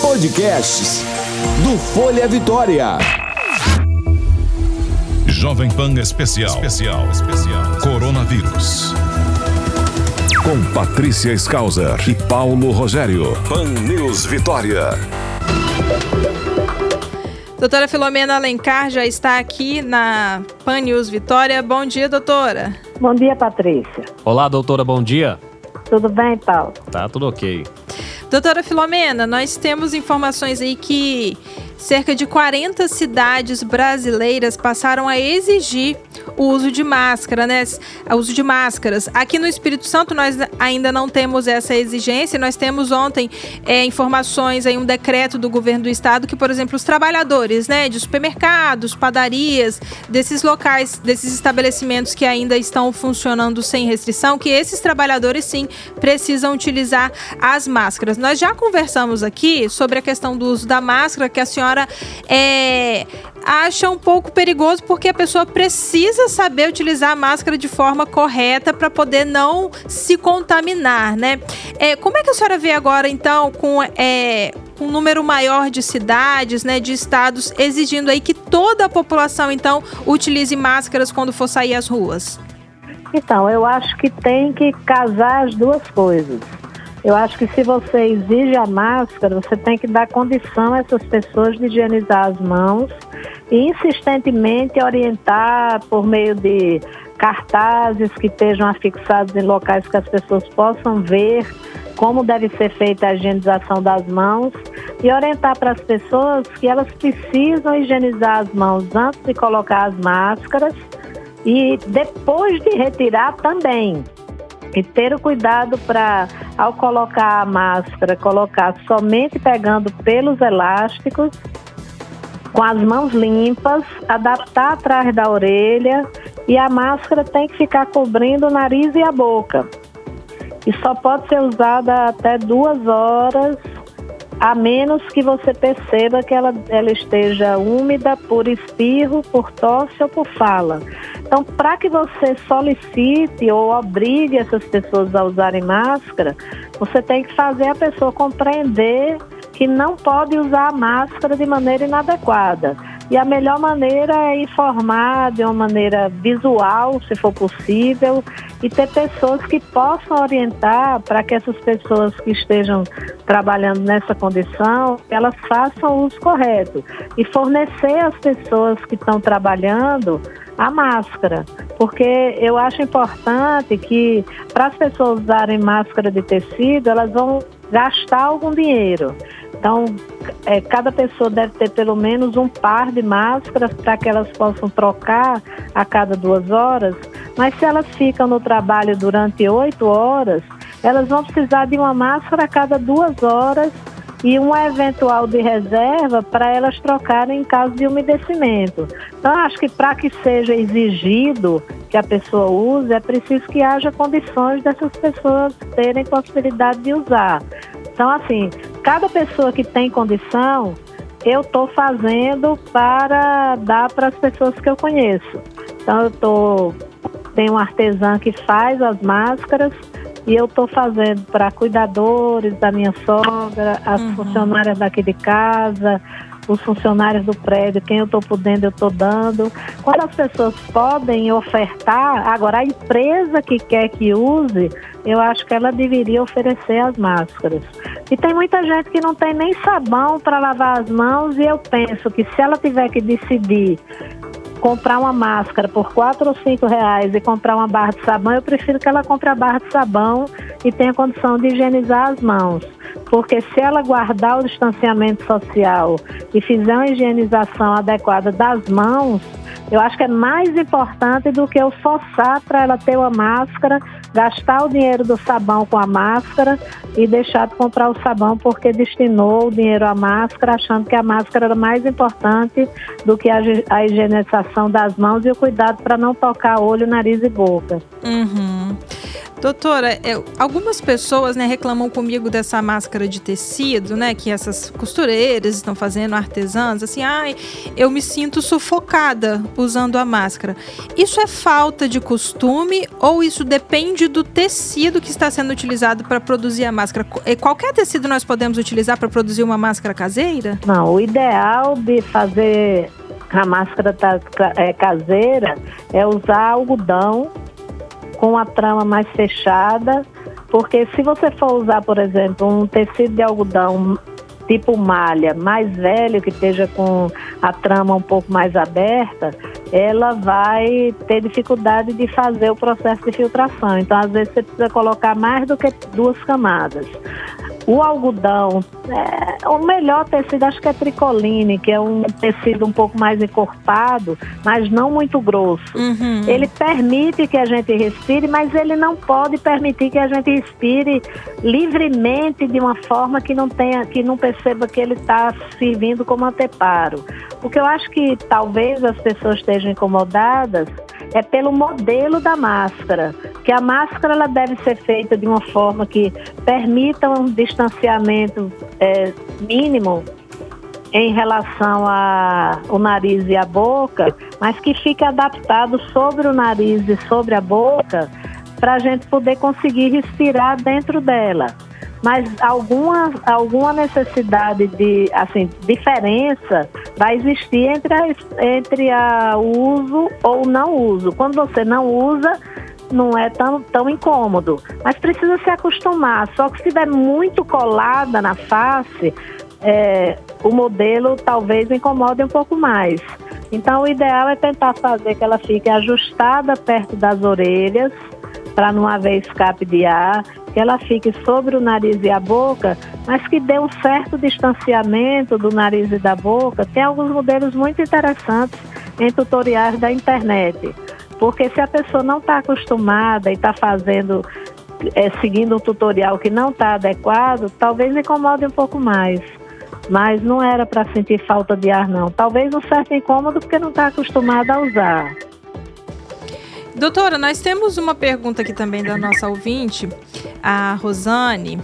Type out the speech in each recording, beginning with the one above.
Podcasts do Folha Vitória. Jovem Pan Especial. Especial. Especial. Coronavírus. Com Patrícia Skauser e Paulo Rogério. Pan News Vitória. Doutora Filomena Alencar já está aqui na Pan News Vitória. Bom dia, doutora. Bom dia, Patrícia. Olá, doutora, bom dia. Tudo bem, Paulo? Tá tudo ok. Doutora Filomena, nós temos informações aí que cerca de 40 cidades brasileiras passaram a exigir o uso de máscara, né? O uso de máscaras. Aqui no Espírito Santo nós ainda não temos essa exigência. Nós temos ontem é, informações aí um decreto do governo do estado que, por exemplo, os trabalhadores, né, de supermercados, padarias, desses locais, desses estabelecimentos que ainda estão funcionando sem restrição, que esses trabalhadores sim precisam utilizar as máscaras. Nós já conversamos aqui sobre a questão do uso da máscara que a senhora é, acha um pouco perigoso porque a pessoa precisa saber utilizar a máscara de forma correta para poder não se contaminar, né? É, como é que a senhora vê agora, então, com é, um número maior de cidades, né, de estados, exigindo aí que toda a população, então, utilize máscaras quando for sair às ruas? Então, eu acho que tem que casar as duas coisas. Eu acho que se você exige a máscara, você tem que dar condição a essas pessoas de higienizar as mãos e insistentemente orientar por meio de cartazes que estejam afixados em locais que as pessoas possam ver como deve ser feita a higienização das mãos e orientar para as pessoas que elas precisam higienizar as mãos antes de colocar as máscaras e depois de retirar também. E ter o cuidado para ao colocar a máscara, colocar somente pegando pelos elásticos, com as mãos limpas, adaptar atrás da orelha e a máscara tem que ficar cobrindo o nariz e a boca. E só pode ser usada até duas horas, a menos que você perceba que ela, ela esteja úmida por espirro, por tosse ou por fala. Então, para que você solicite ou obrigue essas pessoas a usarem máscara, você tem que fazer a pessoa compreender que não pode usar a máscara de maneira inadequada. E a melhor maneira é informar de uma maneira visual, se for possível, e ter pessoas que possam orientar para que essas pessoas que estejam trabalhando nessa condição, elas façam o uso correto. E fornecer às pessoas que estão trabalhando a máscara, porque eu acho importante que para as pessoas usarem máscara de tecido, elas vão gastar algum dinheiro. Então, é, cada pessoa deve ter pelo menos um par de máscaras para que elas possam trocar a cada duas horas. Mas se elas ficam no trabalho durante oito horas, elas vão precisar de uma máscara a cada duas horas e um eventual de reserva para elas trocarem em caso de umedecimento. Então, acho que para que seja exigido que a pessoa use, é preciso que haja condições dessas pessoas terem possibilidade de usar. Então, assim, cada pessoa que tem condição, eu estou fazendo para dar para as pessoas que eu conheço. Então, eu tô, tenho um artesã que faz as máscaras e eu estou fazendo para cuidadores da minha sogra, as uhum. funcionárias daqui de casa, os funcionários do prédio, quem eu estou podendo, eu estou dando. Quando as pessoas podem ofertar, agora a empresa que quer que use, eu acho que ela deveria oferecer as máscaras. E tem muita gente que não tem nem sabão para lavar as mãos, e eu penso que se ela tiver que decidir comprar uma máscara por quatro ou cinco reais e comprar uma barra de sabão, eu prefiro que ela compre a barra de sabão e tenha condição de higienizar as mãos. Porque se ela guardar o distanciamento social e fizer uma higienização adequada das mãos, eu acho que é mais importante do que eu forçar para ela ter uma máscara, gastar o dinheiro do sabão com a máscara e deixar de comprar o sabão porque destinou o dinheiro à máscara, achando que a máscara era mais importante do que a, a higienização das mãos e o cuidado para não tocar olho, nariz e boca. Uhum. Doutora, é, algumas pessoas né, reclamam comigo dessa máscara de tecido, né? Que essas costureiras estão fazendo, artesãs, assim, ai, eu me sinto sufocada usando a máscara. Isso é falta de costume ou isso depende do tecido que está sendo utilizado para produzir a máscara? Qualquer tecido nós podemos utilizar para produzir uma máscara caseira? Não, o ideal de fazer a máscara tá, é, caseira é usar algodão com a trama mais fechada, porque se você for usar, por exemplo, um tecido de algodão tipo malha, mais velho, que esteja com a trama um pouco mais aberta, ela vai ter dificuldade de fazer o processo de filtração. Então, às vezes, você precisa colocar mais do que duas camadas. O algodão, é, o melhor tecido acho que é tricoline, que é um tecido um pouco mais encorpado, mas não muito grosso. Uhum. Ele permite que a gente respire, mas ele não pode permitir que a gente respire livremente de uma forma que não tenha, que não perceba que ele está servindo como anteparo. O que eu acho que talvez as pessoas estejam incomodadas é pelo modelo da máscara, que a máscara ela deve ser feita de uma forma que permita um distanciamento é, mínimo em relação ao nariz e a boca, mas que fique adaptado sobre o nariz e sobre a boca para a gente poder conseguir respirar dentro dela. Mas alguma, alguma necessidade de, assim, diferença vai existir entre, a, entre a uso ou não uso. Quando você não usa, não é tão, tão incômodo, mas precisa se acostumar. Só que se estiver muito colada na face, é, o modelo talvez incomode um pouco mais. Então, o ideal é tentar fazer que ela fique ajustada perto das orelhas, para não haver escape de ar, que ela fique sobre o nariz e a boca, mas que dê um certo distanciamento do nariz e da boca. Tem alguns modelos muito interessantes em tutoriais da internet. Porque se a pessoa não está acostumada e está fazendo, é, seguindo um tutorial que não está adequado, talvez incomode um pouco mais. Mas não era para sentir falta de ar, não. Talvez um certo incômodo porque não está acostumada a usar. Doutora, nós temos uma pergunta aqui também da nossa ouvinte, a Rosane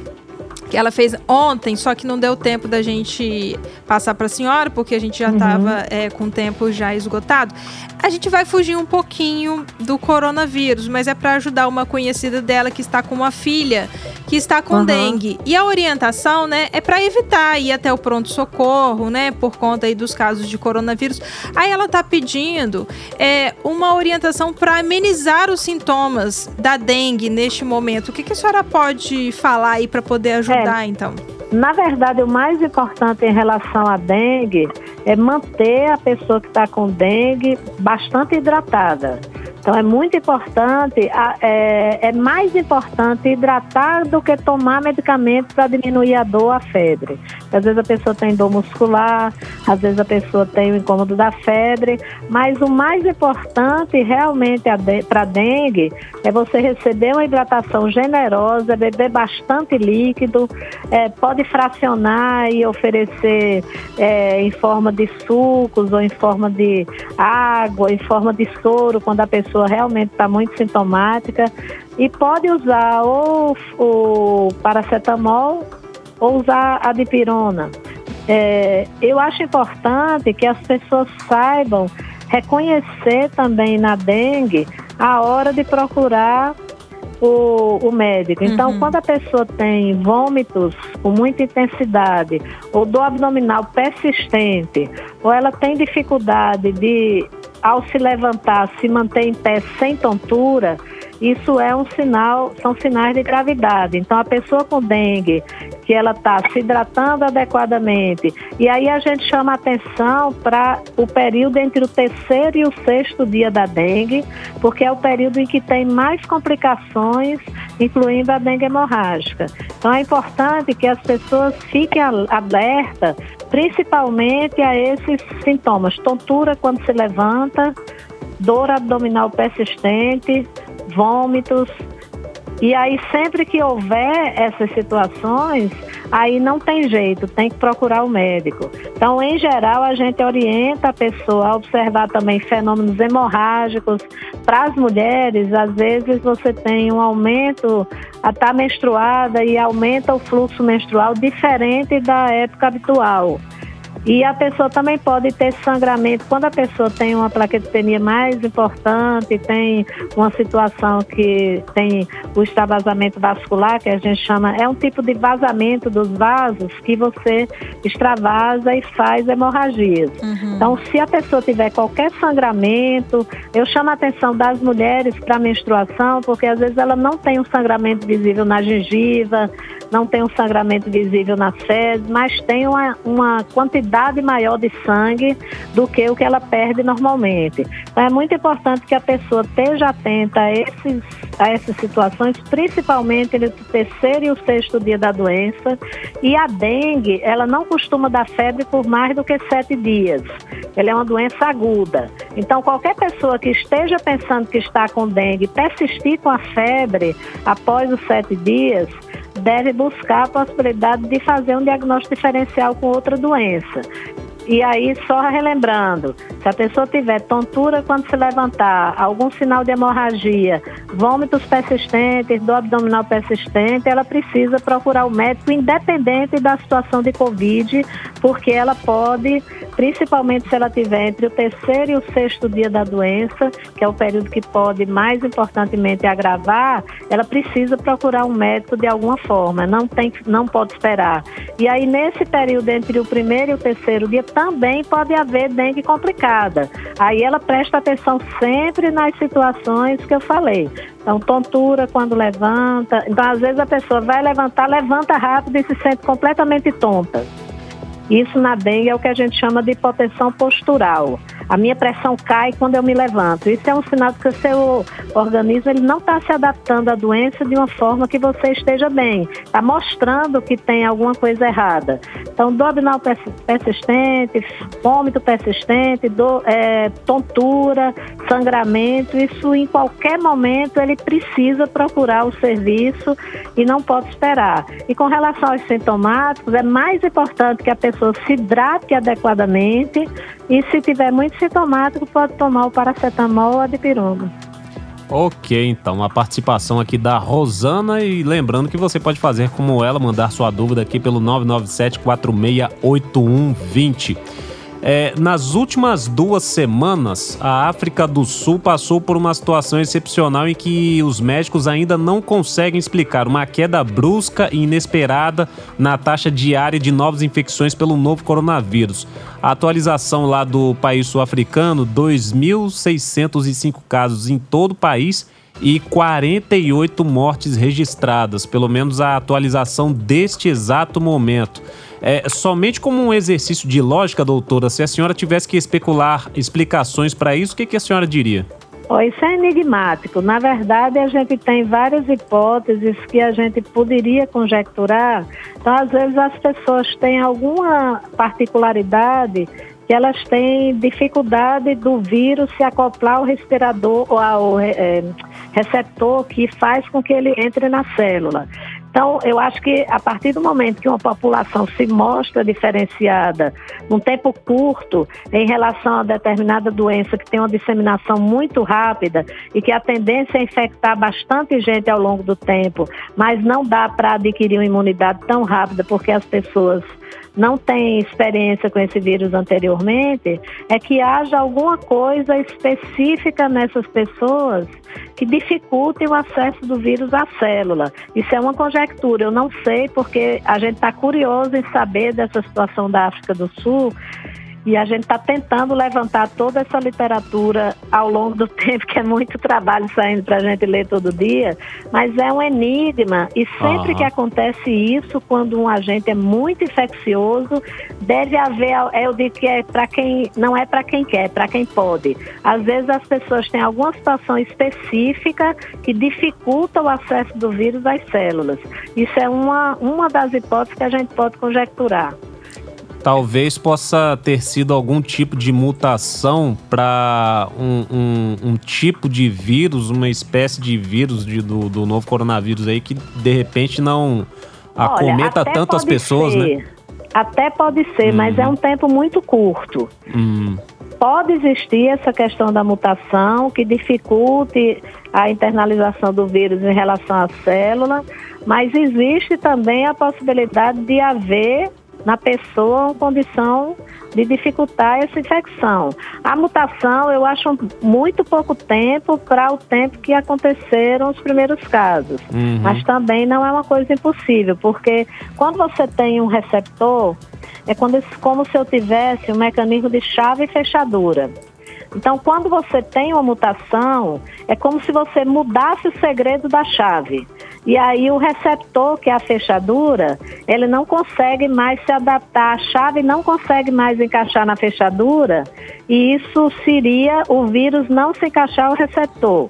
que ela fez ontem, só que não deu tempo da gente passar para a senhora, porque a gente já estava uhum. é, com o tempo já esgotado. A gente vai fugir um pouquinho do coronavírus, mas é para ajudar uma conhecida dela que está com uma filha que está com uhum. dengue. E a orientação, né, é para evitar ir até o pronto-socorro, né, por conta aí dos casos de coronavírus. Aí ela está pedindo é, uma orientação para amenizar os sintomas da dengue neste momento. O que, que a senhora pode falar aí para poder ajudar, é, então? Na verdade, o mais importante em relação à dengue é manter a pessoa que está com dengue bastante hidratada. Então é muito importante, é, é mais importante hidratar do que tomar medicamento para diminuir a dor, a febre. Às vezes a pessoa tem dor muscular, às vezes a pessoa tem o incômodo da febre, mas o mais importante realmente para dengue é você receber uma hidratação generosa, beber bastante líquido, é, pode fracionar e oferecer é, em forma de sucos ou em forma de água, em forma de soro, quando a pessoa pessoa realmente está muito sintomática e pode usar ou o paracetamol ou usar a dipirona. É, eu acho importante que as pessoas saibam reconhecer também na dengue a hora de procurar o, o médico. Então, uhum. quando a pessoa tem vômitos com muita intensidade, ou dor abdominal persistente, ou ela tem dificuldade de ao se levantar, se manter em pé sem tontura, isso é um sinal, são sinais de gravidade. Então, a pessoa com dengue, que ela está se hidratando adequadamente, e aí a gente chama atenção para o período entre o terceiro e o sexto dia da dengue, porque é o período em que tem mais complicações, incluindo a dengue hemorrágica. Então, é importante que as pessoas fiquem alertas, principalmente a esses sintomas: tontura quando se levanta, dor abdominal persistente, vômitos. E aí, sempre que houver essas situações, aí não tem jeito, tem que procurar o médico. Então, em geral, a gente orienta a pessoa a observar também fenômenos hemorrágicos. Para as mulheres, às vezes você tem um aumento, a estar tá menstruada e aumenta o fluxo menstrual diferente da época habitual. E a pessoa também pode ter sangramento. Quando a pessoa tem uma plaquetopenia mais importante, tem uma situação que tem o extravasamento vascular, que a gente chama, é um tipo de vazamento dos vasos que você extravasa e faz hemorragias. Uhum. Então, se a pessoa tiver qualquer sangramento, eu chamo a atenção das mulheres para a menstruação, porque às vezes ela não tem um sangramento visível na gengiva, não tem um sangramento visível nas fezes, mas tem uma, uma quantidade maior de sangue do que o que ela perde normalmente. Então é muito importante que a pessoa esteja atenta a, esses, a essas situações, principalmente no terceiro e o sexto dia da doença. E a dengue, ela não costuma dar febre por mais do que sete dias. Ela é uma doença aguda. Então, qualquer pessoa que esteja pensando que está com dengue, persistir com a febre após os sete dias, deve buscar a possibilidade de fazer um diagnóstico diferencial com outra doença. E aí, só relembrando, se a pessoa tiver tontura quando se levantar, algum sinal de hemorragia, vômitos persistentes, do abdominal persistente, ela precisa procurar o médico independente da situação de Covid, porque ela pode principalmente se ela tiver entre o terceiro e o sexto dia da doença, que é o período que pode mais importantemente agravar, ela precisa procurar um médico de alguma forma, não tem, não pode esperar. E aí nesse período entre o primeiro e o terceiro dia também pode haver dengue complicada. Aí ela presta atenção sempre nas situações que eu falei. Então, tontura quando levanta. Então, às vezes a pessoa vai levantar, levanta rápido e se sente completamente tonta. Isso na dengue é o que a gente chama de hipotensão postural. A minha pressão cai quando eu me levanto. Isso é um sinal de que o seu organismo ele não está se adaptando à doença de uma forma que você esteja bem. Está mostrando que tem alguma coisa errada. Então, dor abdominal persistente, vômito persistente, dor, é, tontura, sangramento, isso em qualquer momento ele precisa procurar o serviço e não pode esperar. E com relação aos sintomáticos, é mais importante que a pessoa se hidrate adequadamente e se tiver muito sintomático, pode tomar o paracetamol ou a dipirona. Ok, então a participação aqui da Rosana e lembrando que você pode fazer como ela, mandar sua dúvida aqui pelo 997 468120. É, nas últimas duas semanas, a África do Sul passou por uma situação excepcional em que os médicos ainda não conseguem explicar uma queda brusca e inesperada na taxa diária de novas infecções pelo novo coronavírus. A atualização lá do país sul-africano: 2.605 casos em todo o país e 48 mortes registradas, pelo menos a atualização deste exato momento. É, somente como um exercício de lógica, doutora, se a senhora tivesse que especular explicações para isso, o que, que a senhora diria? Oh, isso é enigmático. Na verdade, a gente tem várias hipóteses que a gente poderia conjecturar. Então, às vezes, as pessoas têm alguma particularidade que elas têm dificuldade do vírus se acoplar ao respirador ou ao é, receptor que faz com que ele entre na célula. Então, eu acho que a partir do momento que uma população se mostra diferenciada num tempo curto em relação a determinada doença que tem uma disseminação muito rápida e que a tendência é infectar bastante gente ao longo do tempo, mas não dá para adquirir uma imunidade tão rápida porque as pessoas não têm experiência com esse vírus anteriormente, é que haja alguma coisa específica nessas pessoas que dificulte o acesso do vírus à célula. Isso é uma conjectura, eu não sei, porque a gente está curioso em saber dessa situação da África do Sul e a gente está tentando levantar toda essa literatura ao longo do tempo, que é muito trabalho saindo para a gente ler todo dia, mas é um enigma. E sempre uhum. que acontece isso, quando um agente é muito infeccioso, deve haver, eu digo que é para quem, não é para quem quer, é para quem pode. Às vezes as pessoas têm alguma situação específica que dificulta o acesso do vírus às células. Isso é uma, uma das hipóteses que a gente pode conjecturar. Talvez possa ter sido algum tipo de mutação para um, um, um, tipo de vírus, uma espécie de vírus de, do, do novo coronavírus aí que de repente não acometa Olha, tanto as pessoas, né? ser, né? Até pode ser, uhum. mas é um tempo muito curto. Uhum. Pode existir essa questão da mutação que dificulte a internalização do vírus em relação à célula, mas existe também a possibilidade de haver na pessoa uma condição de dificultar essa infecção. A mutação, eu acho muito pouco tempo para o tempo que aconteceram os primeiros casos. Uhum. Mas também não é uma coisa impossível, porque quando você tem um receptor, é quando, como se eu tivesse um mecanismo de chave e fechadura. Então, quando você tem uma mutação, é como se você mudasse o segredo da chave. E aí o receptor, que é a fechadura, ele não consegue mais se adaptar à chave, não consegue mais encaixar na fechadura, e isso seria o vírus não se encaixar ao receptor.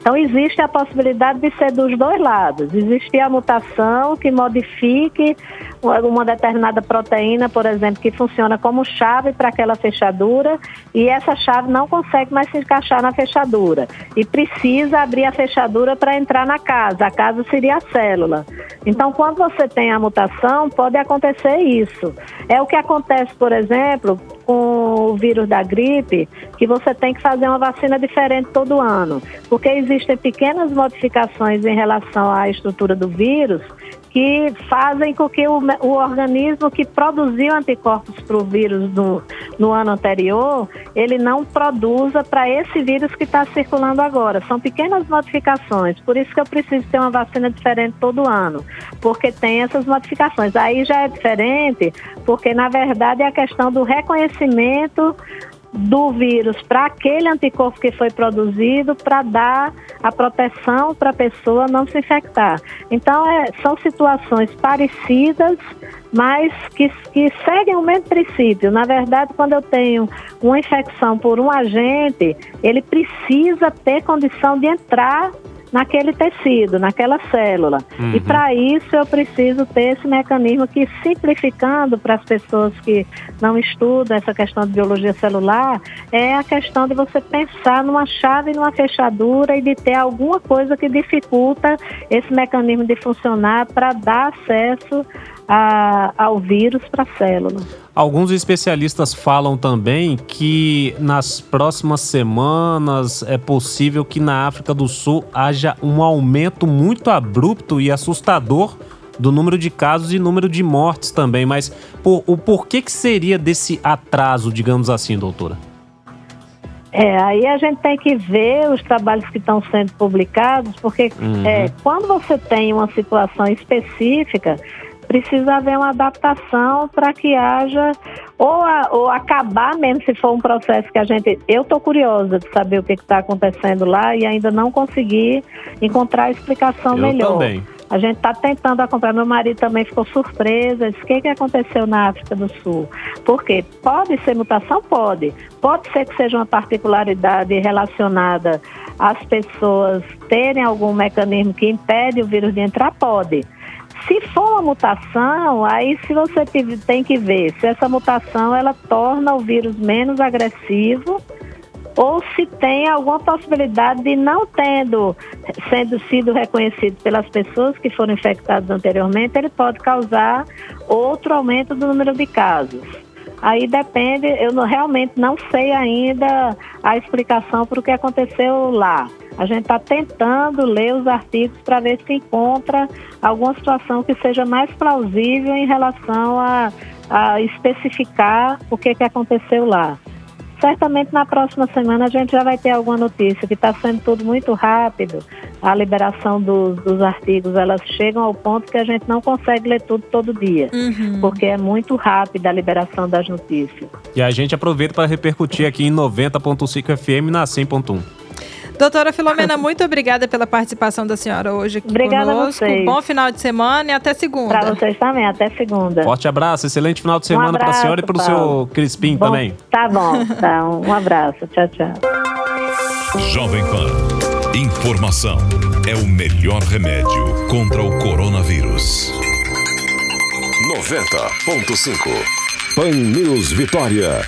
Então, existe a possibilidade de ser dos dois lados. Existe a mutação que modifique uma determinada proteína, por exemplo, que funciona como chave para aquela fechadura e essa chave não consegue mais se encaixar na fechadura e precisa abrir a fechadura para entrar na casa. A casa seria a célula. Então, quando você tem a mutação, pode acontecer isso. É o que acontece, por exemplo, com o vírus da gripe, que você tem que fazer uma vacina diferente todo ano, porque existem pequenas modificações em relação à estrutura do vírus que fazem com que o, o organismo que produziu anticorpos para o vírus no, no ano anterior, ele não produza para esse vírus que está circulando agora. São pequenas modificações, por isso que eu preciso ter uma vacina diferente todo ano, porque tem essas modificações. Aí já é diferente, porque na verdade é a questão do reconhecimento do vírus para aquele anticorpo que foi produzido para dar a proteção para a pessoa não se infectar. Então, é, são situações parecidas, mas que, que seguem o mesmo princípio. Na verdade, quando eu tenho uma infecção por um agente, ele precisa ter condição de entrar naquele tecido, naquela célula. Uhum. E para isso eu preciso ter esse mecanismo que, simplificando para as pessoas que não estudam essa questão de biologia celular, é a questão de você pensar numa chave, numa fechadura e de ter alguma coisa que dificulta esse mecanismo de funcionar para dar acesso a, ao vírus para a célula. Alguns especialistas falam também que nas próximas semanas é possível que na África do Sul haja um aumento muito abrupto e assustador do número de casos e número de mortes também. Mas por, o porquê que seria desse atraso, digamos assim, doutora? É, aí a gente tem que ver os trabalhos que estão sendo publicados, porque uhum. é, quando você tem uma situação específica, precisa haver uma adaptação para que haja ou, a, ou acabar mesmo se for um processo que a gente. Eu estou curiosa de saber o que está acontecendo lá e ainda não consegui encontrar a explicação eu melhor. Também. A gente está tentando acompanhar. Meu marido também ficou surpreso. Disse, o que, que aconteceu na África do Sul? Porque pode ser mutação? Pode. Pode ser que seja uma particularidade relacionada às pessoas terem algum mecanismo que impede o vírus de entrar? Pode. Se for uma mutação, aí se você tem que ver se essa mutação ela torna o vírus menos agressivo ou se tem alguma possibilidade de não tendo sendo sido reconhecido pelas pessoas que foram infectadas anteriormente, ele pode causar outro aumento do número de casos. Aí depende, eu não, realmente não sei ainda a explicação para o que aconteceu lá. A gente está tentando ler os artigos para ver se encontra alguma situação que seja mais plausível em relação a, a especificar o que, que aconteceu lá. Certamente na próxima semana a gente já vai ter alguma notícia, que está sendo tudo muito rápido. A liberação dos, dos, artigos, elas chegam ao ponto que a gente não consegue ler tudo todo dia, uhum. porque é muito rápida a liberação das notícias. E a gente aproveita para repercutir aqui em 90.5 FM na 100.1. Doutora Filomena, muito obrigada pela participação da senhora hoje aqui obrigada conosco. A vocês. Bom final de semana e até segunda. Para vocês também, até segunda. Forte abraço, excelente final de semana um para a senhora e para o seu Crispim bom, também. Tá bom, tá. Um abraço. Tchau, tchau. Jovem Pan. Informação é o melhor remédio contra o coronavírus. 90.5 Pan News Vitória.